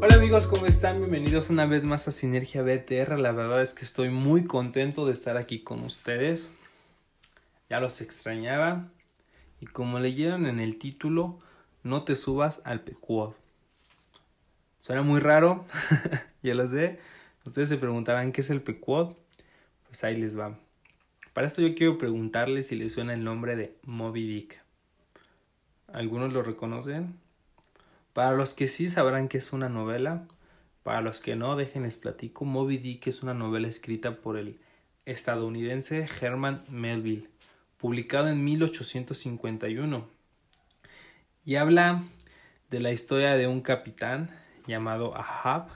Hola amigos, ¿cómo están? Bienvenidos una vez más a Sinergia BTR. La verdad es que estoy muy contento de estar aquí con ustedes. Ya los extrañaba. Y como leyeron en el título, no te subas al pecuod. Suena muy raro, ya lo sé. Ustedes se preguntarán qué es el pecuod. Pues ahí les va. Para esto yo quiero preguntarles si les suena el nombre de Moby Dick. ¿Algunos lo reconocen? Para los que sí sabrán que es una novela, para los que no, déjenles platico. Moby Dick es una novela escrita por el estadounidense Herman Melville, publicado en 1851. Y habla de la historia de un capitán llamado Ahab,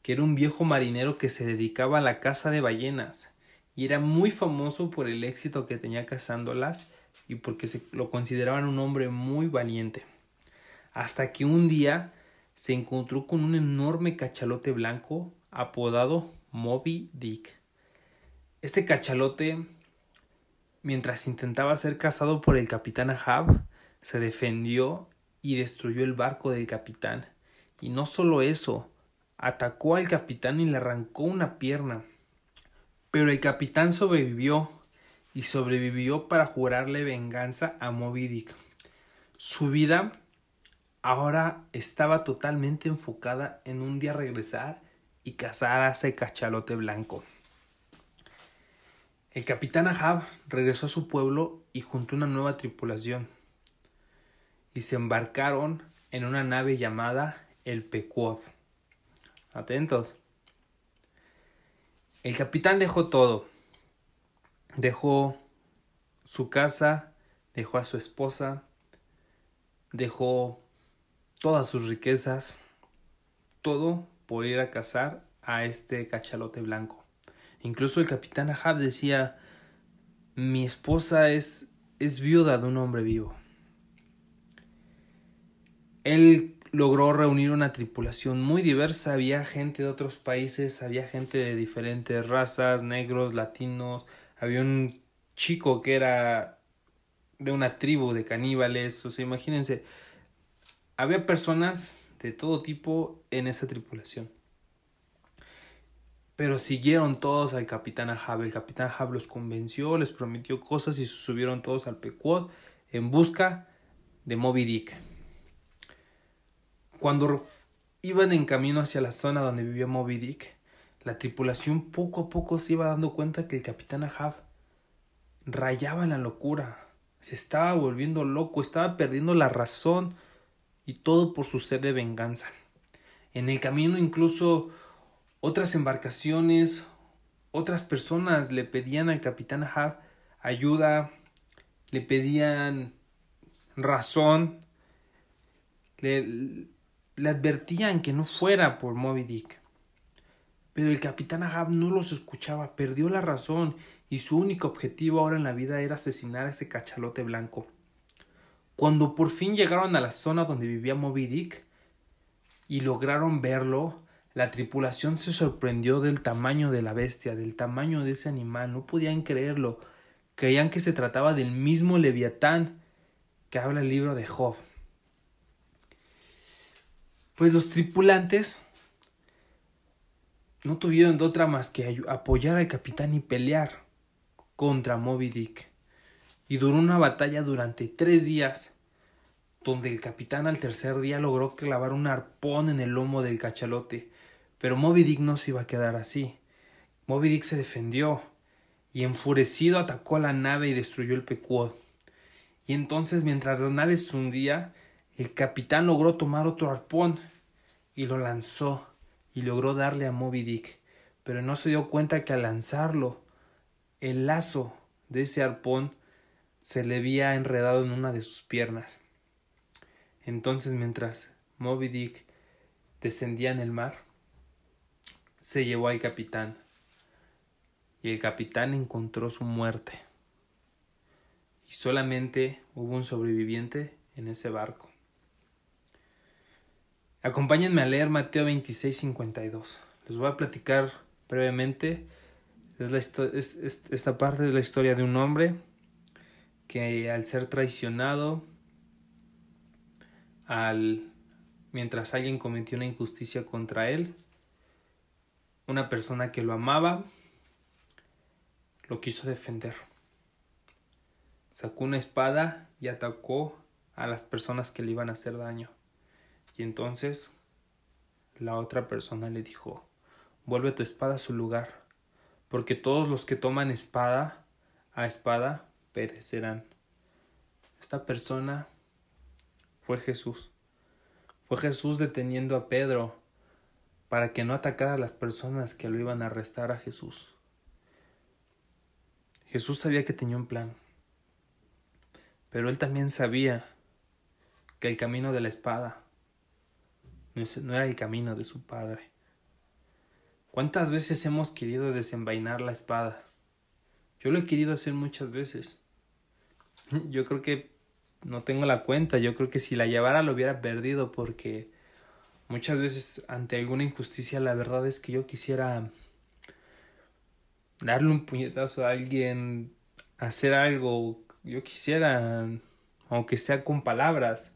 que era un viejo marinero que se dedicaba a la caza de ballenas y era muy famoso por el éxito que tenía cazándolas y porque se lo consideraban un hombre muy valiente hasta que un día se encontró con un enorme cachalote blanco apodado Moby Dick. Este cachalote, mientras intentaba ser cazado por el capitán Ahab, se defendió y destruyó el barco del capitán. Y no solo eso, atacó al capitán y le arrancó una pierna. Pero el capitán sobrevivió y sobrevivió para jurarle venganza a Moby Dick. Su vida ahora estaba totalmente enfocada en un día regresar y cazar a ese cachalote blanco. El capitán Ahab regresó a su pueblo y juntó una nueva tripulación y se embarcaron en una nave llamada el Pequod. Atentos. El capitán dejó todo. Dejó su casa, dejó a su esposa, dejó todas sus riquezas, todo por ir a cazar a este cachalote blanco. Incluso el capitán Ahab decía, mi esposa es, es viuda de un hombre vivo. Él logró reunir una tripulación muy diversa, había gente de otros países, había gente de diferentes razas, negros, latinos, había un chico que era de una tribu de caníbales, o sea, imagínense, había personas de todo tipo en esa tripulación. Pero siguieron todos al capitán Ahab. El capitán Ahab los convenció, les prometió cosas y subieron todos al Pequod en busca de Moby Dick. Cuando iban en camino hacia la zona donde vivía Moby Dick, la tripulación poco a poco se iba dando cuenta que el capitán Ahab rayaba en la locura. Se estaba volviendo loco, estaba perdiendo la razón y todo por su sed de venganza. En el camino incluso otras embarcaciones, otras personas le pedían al capitán Ahab ayuda, le pedían razón, le, le advertían que no fuera por Moby Dick. Pero el capitán Ahab no los escuchaba, perdió la razón y su único objetivo ahora en la vida era asesinar a ese cachalote blanco. Cuando por fin llegaron a la zona donde vivía Moby Dick y lograron verlo, la tripulación se sorprendió del tamaño de la bestia, del tamaño de ese animal, no podían creerlo. Creían que se trataba del mismo Leviatán que habla el libro de Job. Pues los tripulantes no tuvieron de otra más que apoyar al capitán y pelear contra Moby Dick y duró una batalla durante tres días, donde el capitán al tercer día logró clavar un arpón en el lomo del cachalote, pero Moby Dick no se iba a quedar así. Moby Dick se defendió y enfurecido atacó a la nave y destruyó el Pequod. Y entonces, mientras la nave se hundía, el capitán logró tomar otro arpón y lo lanzó y logró darle a Moby Dick, pero no se dio cuenta que al lanzarlo, el lazo de ese arpón se le había enredado en una de sus piernas. Entonces, mientras Moby Dick descendía en el mar, se llevó al capitán, y el capitán encontró su muerte. Y solamente hubo un sobreviviente en ese barco. Acompáñenme a leer Mateo 26, 52. Les voy a platicar brevemente. Es, la es esta parte de la historia de un hombre que al ser traicionado, al mientras alguien cometió una injusticia contra él, una persona que lo amaba lo quiso defender. Sacó una espada y atacó a las personas que le iban a hacer daño. Y entonces la otra persona le dijo, vuelve tu espada a su lugar, porque todos los que toman espada a espada perecerán. Esta persona fue Jesús. Fue Jesús deteniendo a Pedro para que no atacara a las personas que lo iban a arrestar a Jesús. Jesús sabía que tenía un plan, pero él también sabía que el camino de la espada no era el camino de su padre. ¿Cuántas veces hemos querido desenvainar la espada? Yo lo he querido hacer muchas veces. Yo creo que no tengo la cuenta, yo creo que si la llevara lo hubiera perdido porque muchas veces ante alguna injusticia la verdad es que yo quisiera darle un puñetazo a alguien, hacer algo, yo quisiera, aunque sea con palabras,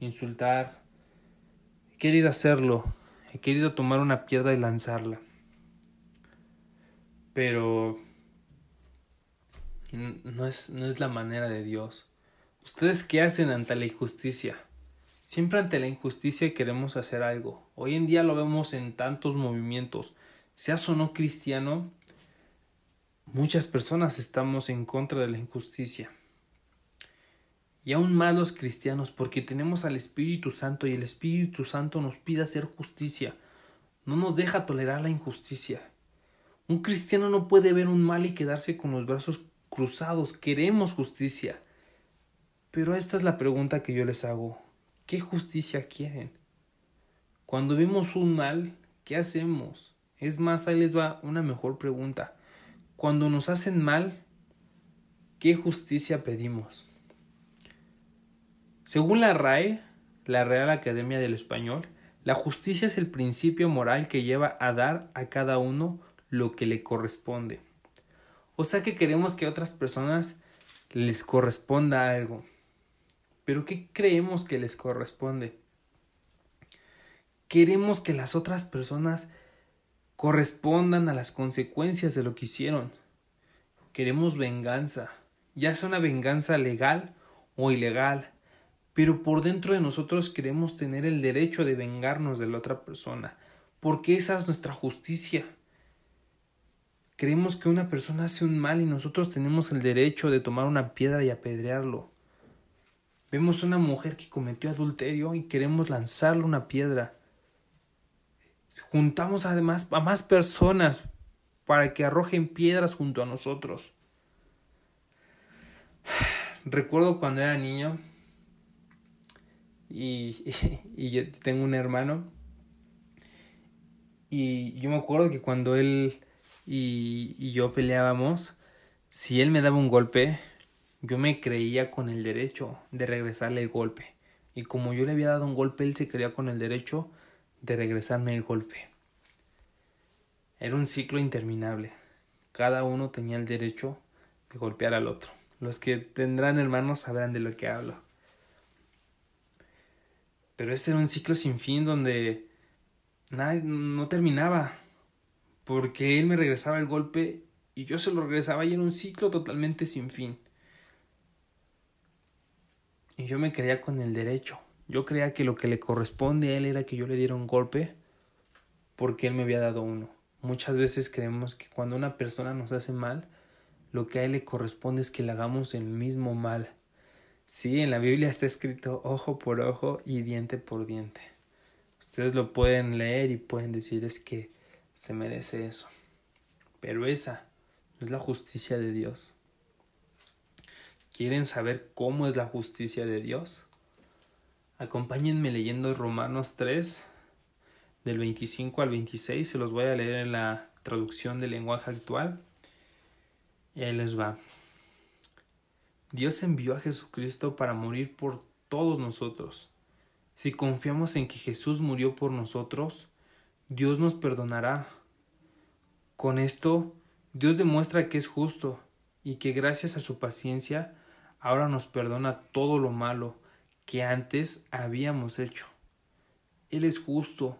insultar. He querido hacerlo, he querido tomar una piedra y lanzarla. Pero no es, no es la manera de Dios. ¿Ustedes qué hacen ante la injusticia? Siempre ante la injusticia queremos hacer algo. Hoy en día lo vemos en tantos movimientos. Seas o no cristiano, muchas personas estamos en contra de la injusticia. Y aún más los cristianos, porque tenemos al Espíritu Santo y el Espíritu Santo nos pide hacer justicia. No nos deja tolerar la injusticia. Un cristiano no puede ver un mal y quedarse con los brazos cruzados. Queremos justicia. Pero esta es la pregunta que yo les hago. ¿Qué justicia quieren? Cuando vemos un mal, ¿qué hacemos? Es más, ahí les va una mejor pregunta. Cuando nos hacen mal, ¿qué justicia pedimos? Según la RAE, la Real Academia del Español, la justicia es el principio moral que lleva a dar a cada uno lo que le corresponde. O sea que queremos que a otras personas les corresponda algo. Pero ¿qué creemos que les corresponde? Queremos que las otras personas correspondan a las consecuencias de lo que hicieron. Queremos venganza, ya sea una venganza legal o ilegal, pero por dentro de nosotros queremos tener el derecho de vengarnos de la otra persona, porque esa es nuestra justicia. Creemos que una persona hace un mal y nosotros tenemos el derecho de tomar una piedra y apedrearlo. Vemos una mujer que cometió adulterio y queremos lanzarle una piedra. Juntamos además a más personas para que arrojen piedras junto a nosotros. Recuerdo cuando era niño y, y, tengo un hermano y yo me acuerdo que cuando él y, y yo peleábamos, si él me daba un golpe, yo me creía con el derecho de regresarle el golpe. Y como yo le había dado un golpe, él se creía con el derecho de regresarme el golpe. Era un ciclo interminable. Cada uno tenía el derecho de golpear al otro. Los que tendrán hermanos sabrán de lo que hablo. Pero este era un ciclo sin fin donde nada, no terminaba. Porque él me regresaba el golpe y yo se lo regresaba y era un ciclo totalmente sin fin. Y yo me creía con el derecho. Yo creía que lo que le corresponde a él era que yo le diera un golpe porque él me había dado uno. Muchas veces creemos que cuando una persona nos hace mal, lo que a él le corresponde es que le hagamos el mismo mal. Sí, en la Biblia está escrito ojo por ojo y diente por diente. Ustedes lo pueden leer y pueden decir es que se merece eso. Pero esa no es la justicia de Dios. ¿Quieren saber cómo es la justicia de Dios? Acompáñenme leyendo Romanos 3, del 25 al 26, se los voy a leer en la traducción del lenguaje actual. Y ahí les va. Dios envió a Jesucristo para morir por todos nosotros. Si confiamos en que Jesús murió por nosotros, Dios nos perdonará. Con esto, Dios demuestra que es justo y que gracias a su paciencia ahora nos perdona todo lo malo que antes habíamos hecho. Él es justo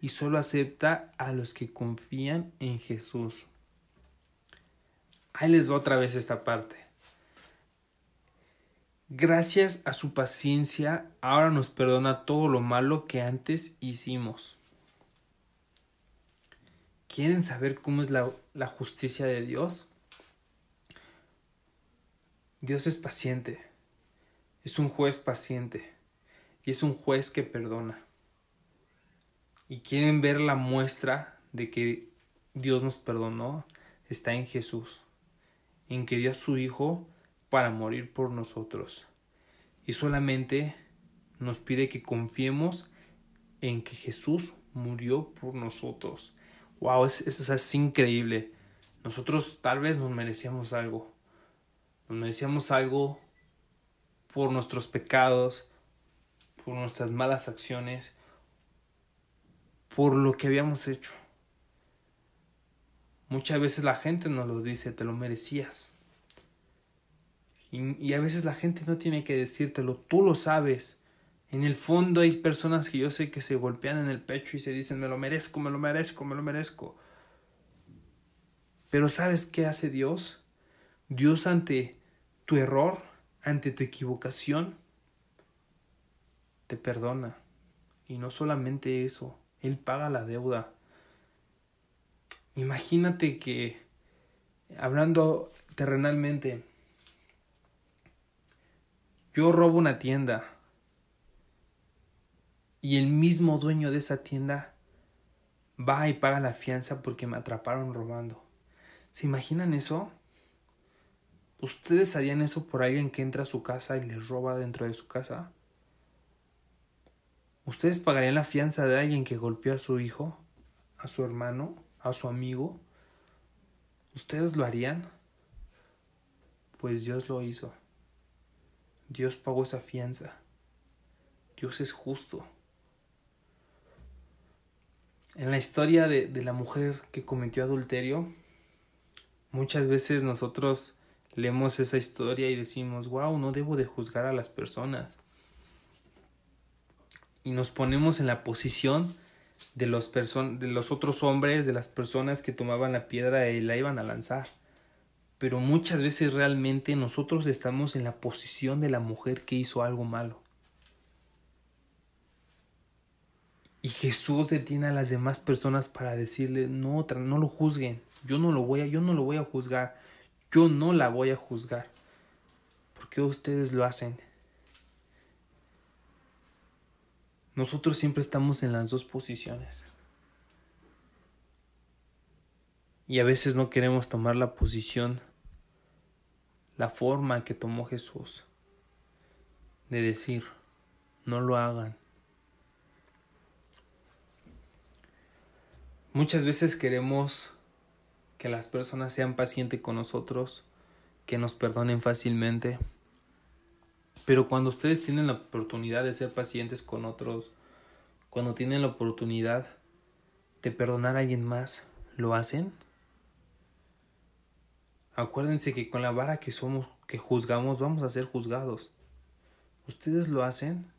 y solo acepta a los que confían en Jesús. Ahí les va otra vez esta parte. Gracias a su paciencia, ahora nos perdona todo lo malo que antes hicimos. ¿Quieren saber cómo es la, justicia de Dios? Dios es paciente, es un juez paciente y es un juez que perdona. Y quieren ver la muestra de que Dios nos perdonó, está en Jesús, en que dio a su Hijo para morir por nosotros. Y solamente nos pide que confiemos en que Jesús murió por nosotros. Wow, es, es increíble. Nosotros tal vez nos merecíamos algo. Nos merecíamos algo por nuestros pecados, por nuestras malas acciones, por lo que habíamos hecho. Muchas veces la gente nos lo dice, te lo merecías. Y, y, a veces la gente no tiene que decírtelo, tú lo sabes. En el fondo hay personas que yo sé que se golpean en el pecho y se dicen, me lo merezco, me lo merezco, me lo merezco. Pero ¿sabes qué hace Dios? Dios ante tu error, ante tu equivocación, te perdona. Y no solamente eso, Él paga la deuda. Imagínate que, hablando terrenalmente, yo robo una tienda y el mismo dueño de esa tienda va y paga la fianza porque me atraparon robando. ¿Se imaginan eso? ¿Ustedes harían eso por alguien que entra a su casa y les roba dentro de su casa? ¿Ustedes pagarían la fianza de alguien que golpeó a su hijo, a su hermano, a su amigo? ¿Ustedes lo harían? Pues Dios lo hizo. Dios pagó esa fianza. Dios es justo. En la historia de, de, la mujer que cometió adulterio, muchas veces nosotros leemos esa historia y decimos, wow, no debo de juzgar a las personas y nos ponemos en la posición de los, de los otros hombres, de las personas que tomaban la piedra y la iban a lanzar. Pero muchas veces realmente nosotros estamos en la posición de la mujer que hizo algo malo. Y Jesús detiene a las demás personas para decirle, no, no lo juzguen, yo no lo voy a, yo no lo voy a juzgar, yo no la voy a juzgar. ¿Por qué ustedes lo hacen? Nosotros siempre estamos en las dos posiciones. Y a veces no queremos tomar la posición, la forma que tomó Jesús, de decir, no lo hagan. Muchas veces queremos que las personas sean pacientes con nosotros, que nos perdonen fácilmente. Pero cuando ustedes tienen la oportunidad de ser pacientes con otros, cuando tienen la oportunidad de perdonar a alguien más, ¿lo hacen? Acuérdense que con la vara que somos, que juzgamos, vamos a ser juzgados. ¿Ustedes lo hacen?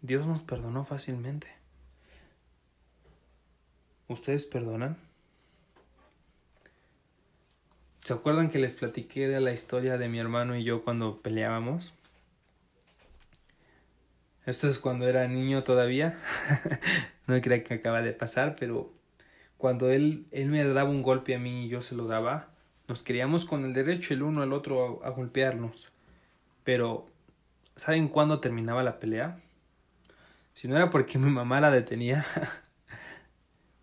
Dios nos perdonó fácilmente. ¿Ustedes perdonan? ¿Se acuerdan que les platiqué de la historia de mi hermano y yo cuando peleábamos? Esto es cuando era niño todavía. no creo que acaba de pasar, pero cuando él, él me daba un golpe a mí y yo se lo daba, nos queríamos con el derecho el uno al otro a golpearnos. Pero, ¿saben cuándo terminaba la pelea? Si no era porque mi mamá la detenía,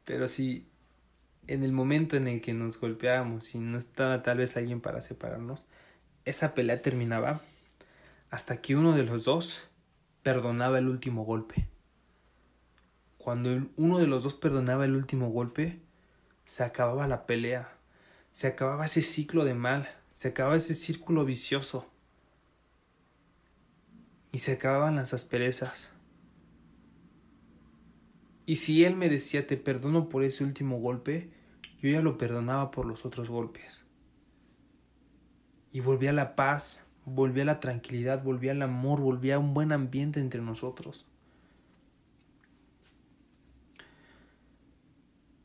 pero si en el momento en el que nos golpeábamos y no estaba tal vez alguien para separarnos, esa pelea terminaba hasta que uno de los dos perdonaba el último golpe. Cuando uno de los dos perdonaba el último golpe, se acababa la pelea, se acababa ese ciclo de mal, se acababa ese círculo vicioso y se acababan las asperezas. Y si él me decía te perdono por ese último golpe, yo ya lo perdonaba por los otros golpes. Y volví a la paz, volví a la tranquilidad, volví al amor, volví a un buen ambiente entre nosotros.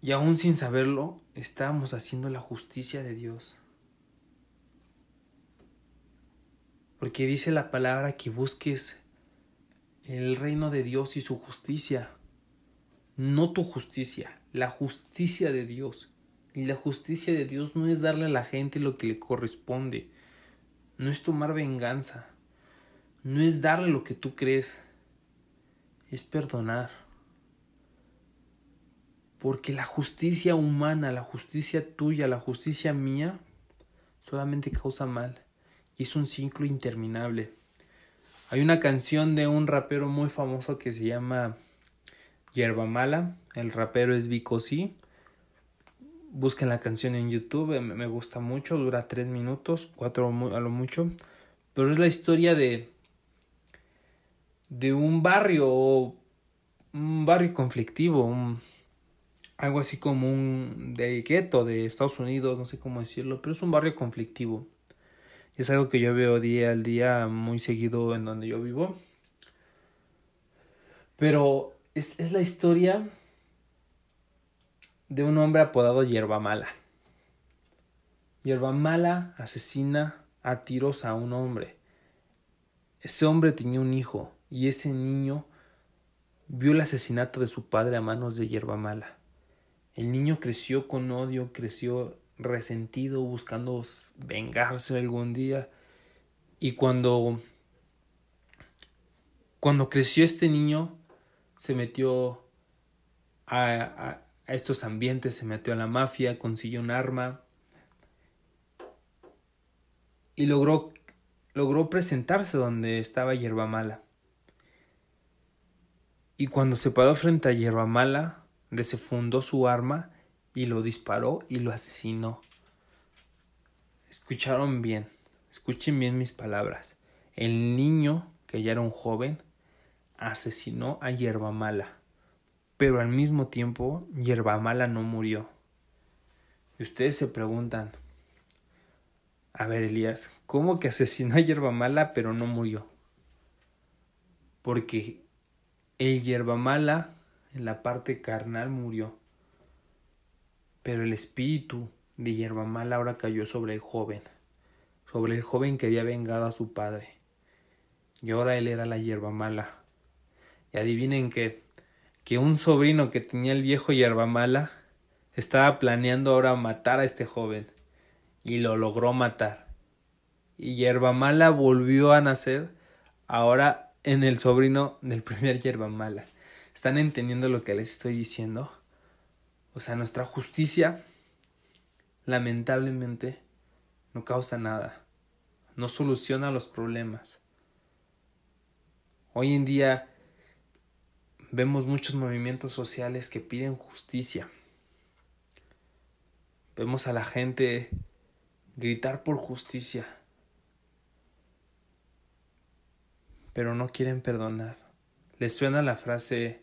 Y aún sin saberlo, estábamos haciendo la justicia de Dios. Porque dice la palabra que busques el reino de Dios y su justicia no tu justicia, la justicia de Dios. Y la justicia de Dios no es darle a la gente lo que le corresponde. No es tomar venganza. No es darle lo que tú crees. Es perdonar. Porque la justicia humana, la justicia tuya, la justicia mía, solamente causa mal. Y es un ciclo interminable. Hay una canción de un rapero muy famoso que se llama Yerba Mala. El rapero es Vico C. Busquen la canción en YouTube, me gusta mucho, dura tres minutos, cuatro a lo mucho. Pero es la historia de, de un barrio, un barrio conflictivo, algo así como un de gueto de Estados Unidos, no sé cómo decirlo, pero es un barrio conflictivo. Es algo que yo veo día al día muy seguido en donde yo vivo. Pero es, es la historia de un hombre apodado Hierba Mala. Hierba Mala asesina a tiros a un hombre. Ese hombre tenía un hijo y ese niño vio el asesinato de su padre a manos de Hierba Mala. El niño creció con odio, creció resentido, buscando vengarse algún día. Y cuando cuando creció este niño, se metió a, a, estos ambientes, se metió a la mafia, consiguió un arma y logró, logró presentarse donde estaba Hierba Mala. Y cuando se paró frente a Hierba Mala, desfundó su arma y lo disparó y lo asesinó. Escucharon bien, escuchen bien mis palabras. El niño, que ya era un joven, asesinó a Hierba Mala. Pero al mismo tiempo, Hierba Mala no murió. Y ustedes se preguntan, a ver Elías, ¿cómo que asesinó a Hierba Mala pero no murió? Porque el Hierba Mala en la parte carnal murió pero el espíritu de hierba mala ahora cayó sobre el joven, sobre el joven que había vengado a su padre. Y ahora él era la hierba mala. Y adivinen que, que un sobrino que tenía el viejo hierba mala estaba planeando ahora matar a este joven. Y lo logró matar. Y hierba mala volvió a nacer ahora en el sobrino del primer hierba mala. ¿Están entendiendo lo que les estoy diciendo? O sea, nuestra justicia, lamentablemente, no causa nada, no soluciona los problemas. Hoy en día vemos muchos movimientos sociales que piden justicia. Vemos a la gente gritar por justicia, pero no quieren perdonar. ¿Les suena la frase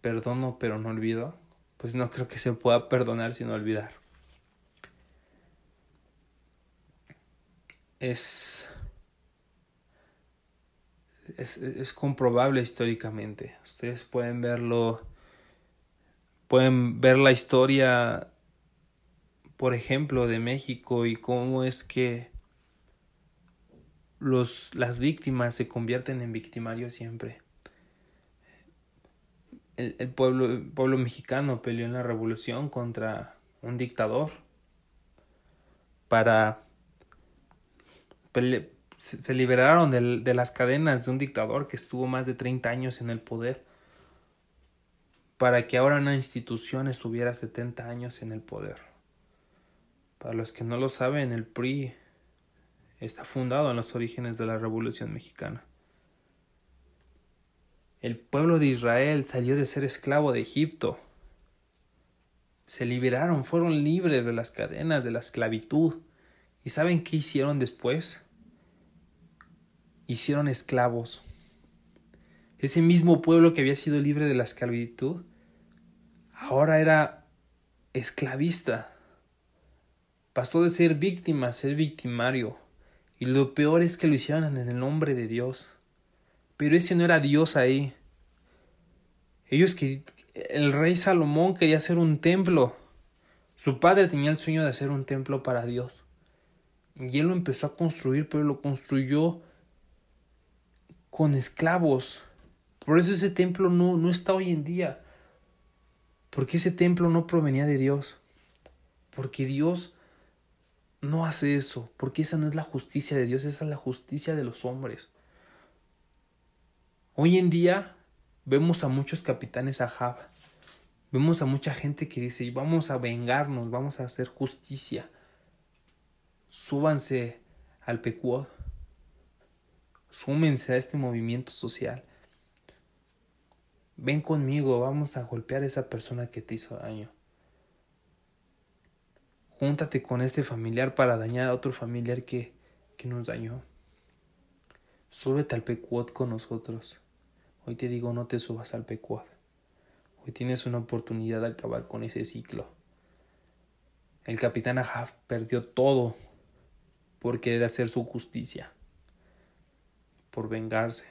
perdono pero no olvido? pues no creo que se pueda perdonar sin olvidar. Es, es, es comprobable históricamente. Ustedes pueden verlo, pueden ver la historia, por ejemplo, de México y cómo es que los, las víctimas se convierten en victimarios siempre el, pueblo, pueblo mexicano peleó en la revolución contra un dictador para se, liberaron de, las cadenas de un dictador que estuvo más de 30 años en el poder para que ahora una institución estuviera 70 años en el poder. Para los que no lo saben, el PRI está fundado en los orígenes de la Revolución Mexicana. El pueblo de Israel salió de ser esclavo de Egipto. Se liberaron, fueron libres de las cadenas de la esclavitud. ¿Y saben qué hicieron después? Hicieron esclavos. Ese mismo pueblo que había sido libre de la esclavitud, ahora era esclavista. Pasó de ser víctima a ser victimario. Y lo peor es que lo hicieron en el nombre de Dios. Pero ese no era Dios ahí. Ellos que el rey Salomón quería hacer un templo. Su padre tenía el sueño de hacer un templo para Dios. Y él lo empezó a construir, pero lo construyó con esclavos. Por eso ese templo no, no está hoy en día. Porque ese templo no provenía de Dios. Porque Dios no hace eso. Porque esa no es la justicia de Dios, esa es la justicia de los hombres. Hoy en día vemos a muchos capitanes Ahab. Vemos a mucha gente que dice, vamos a vengarnos, vamos a hacer justicia. Súbanse al pecuod. Súmense a este movimiento social. Ven conmigo, vamos a golpear a esa persona que te hizo daño. Júntate con este familiar para dañar a otro familiar que, que nos dañó. Súbete al pecuot con nosotros. Hoy te digo, no te subas al pecuot. Hoy tienes una oportunidad de acabar con ese ciclo. El capitán Ahab perdió todo por querer hacer su justicia, por vengarse.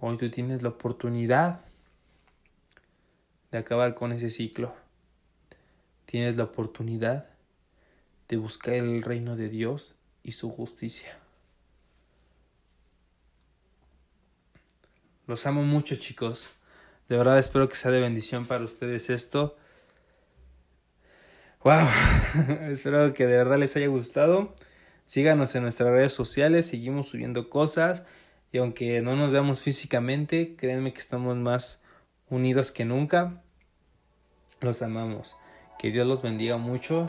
Hoy tú tienes la oportunidad de acabar con ese ciclo. Tienes la oportunidad de buscar el reino de Dios y su justicia. Los amo mucho chicos. De verdad espero que sea de bendición para ustedes esto. Wow, espero que de verdad les haya gustado. Síganos en nuestras redes sociales, seguimos subiendo cosas y aunque no nos veamos físicamente, créanme que estamos más unidos que nunca. Los amamos. Que Dios los bendiga mucho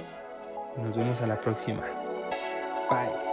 y nos vemos a la próxima. Bye.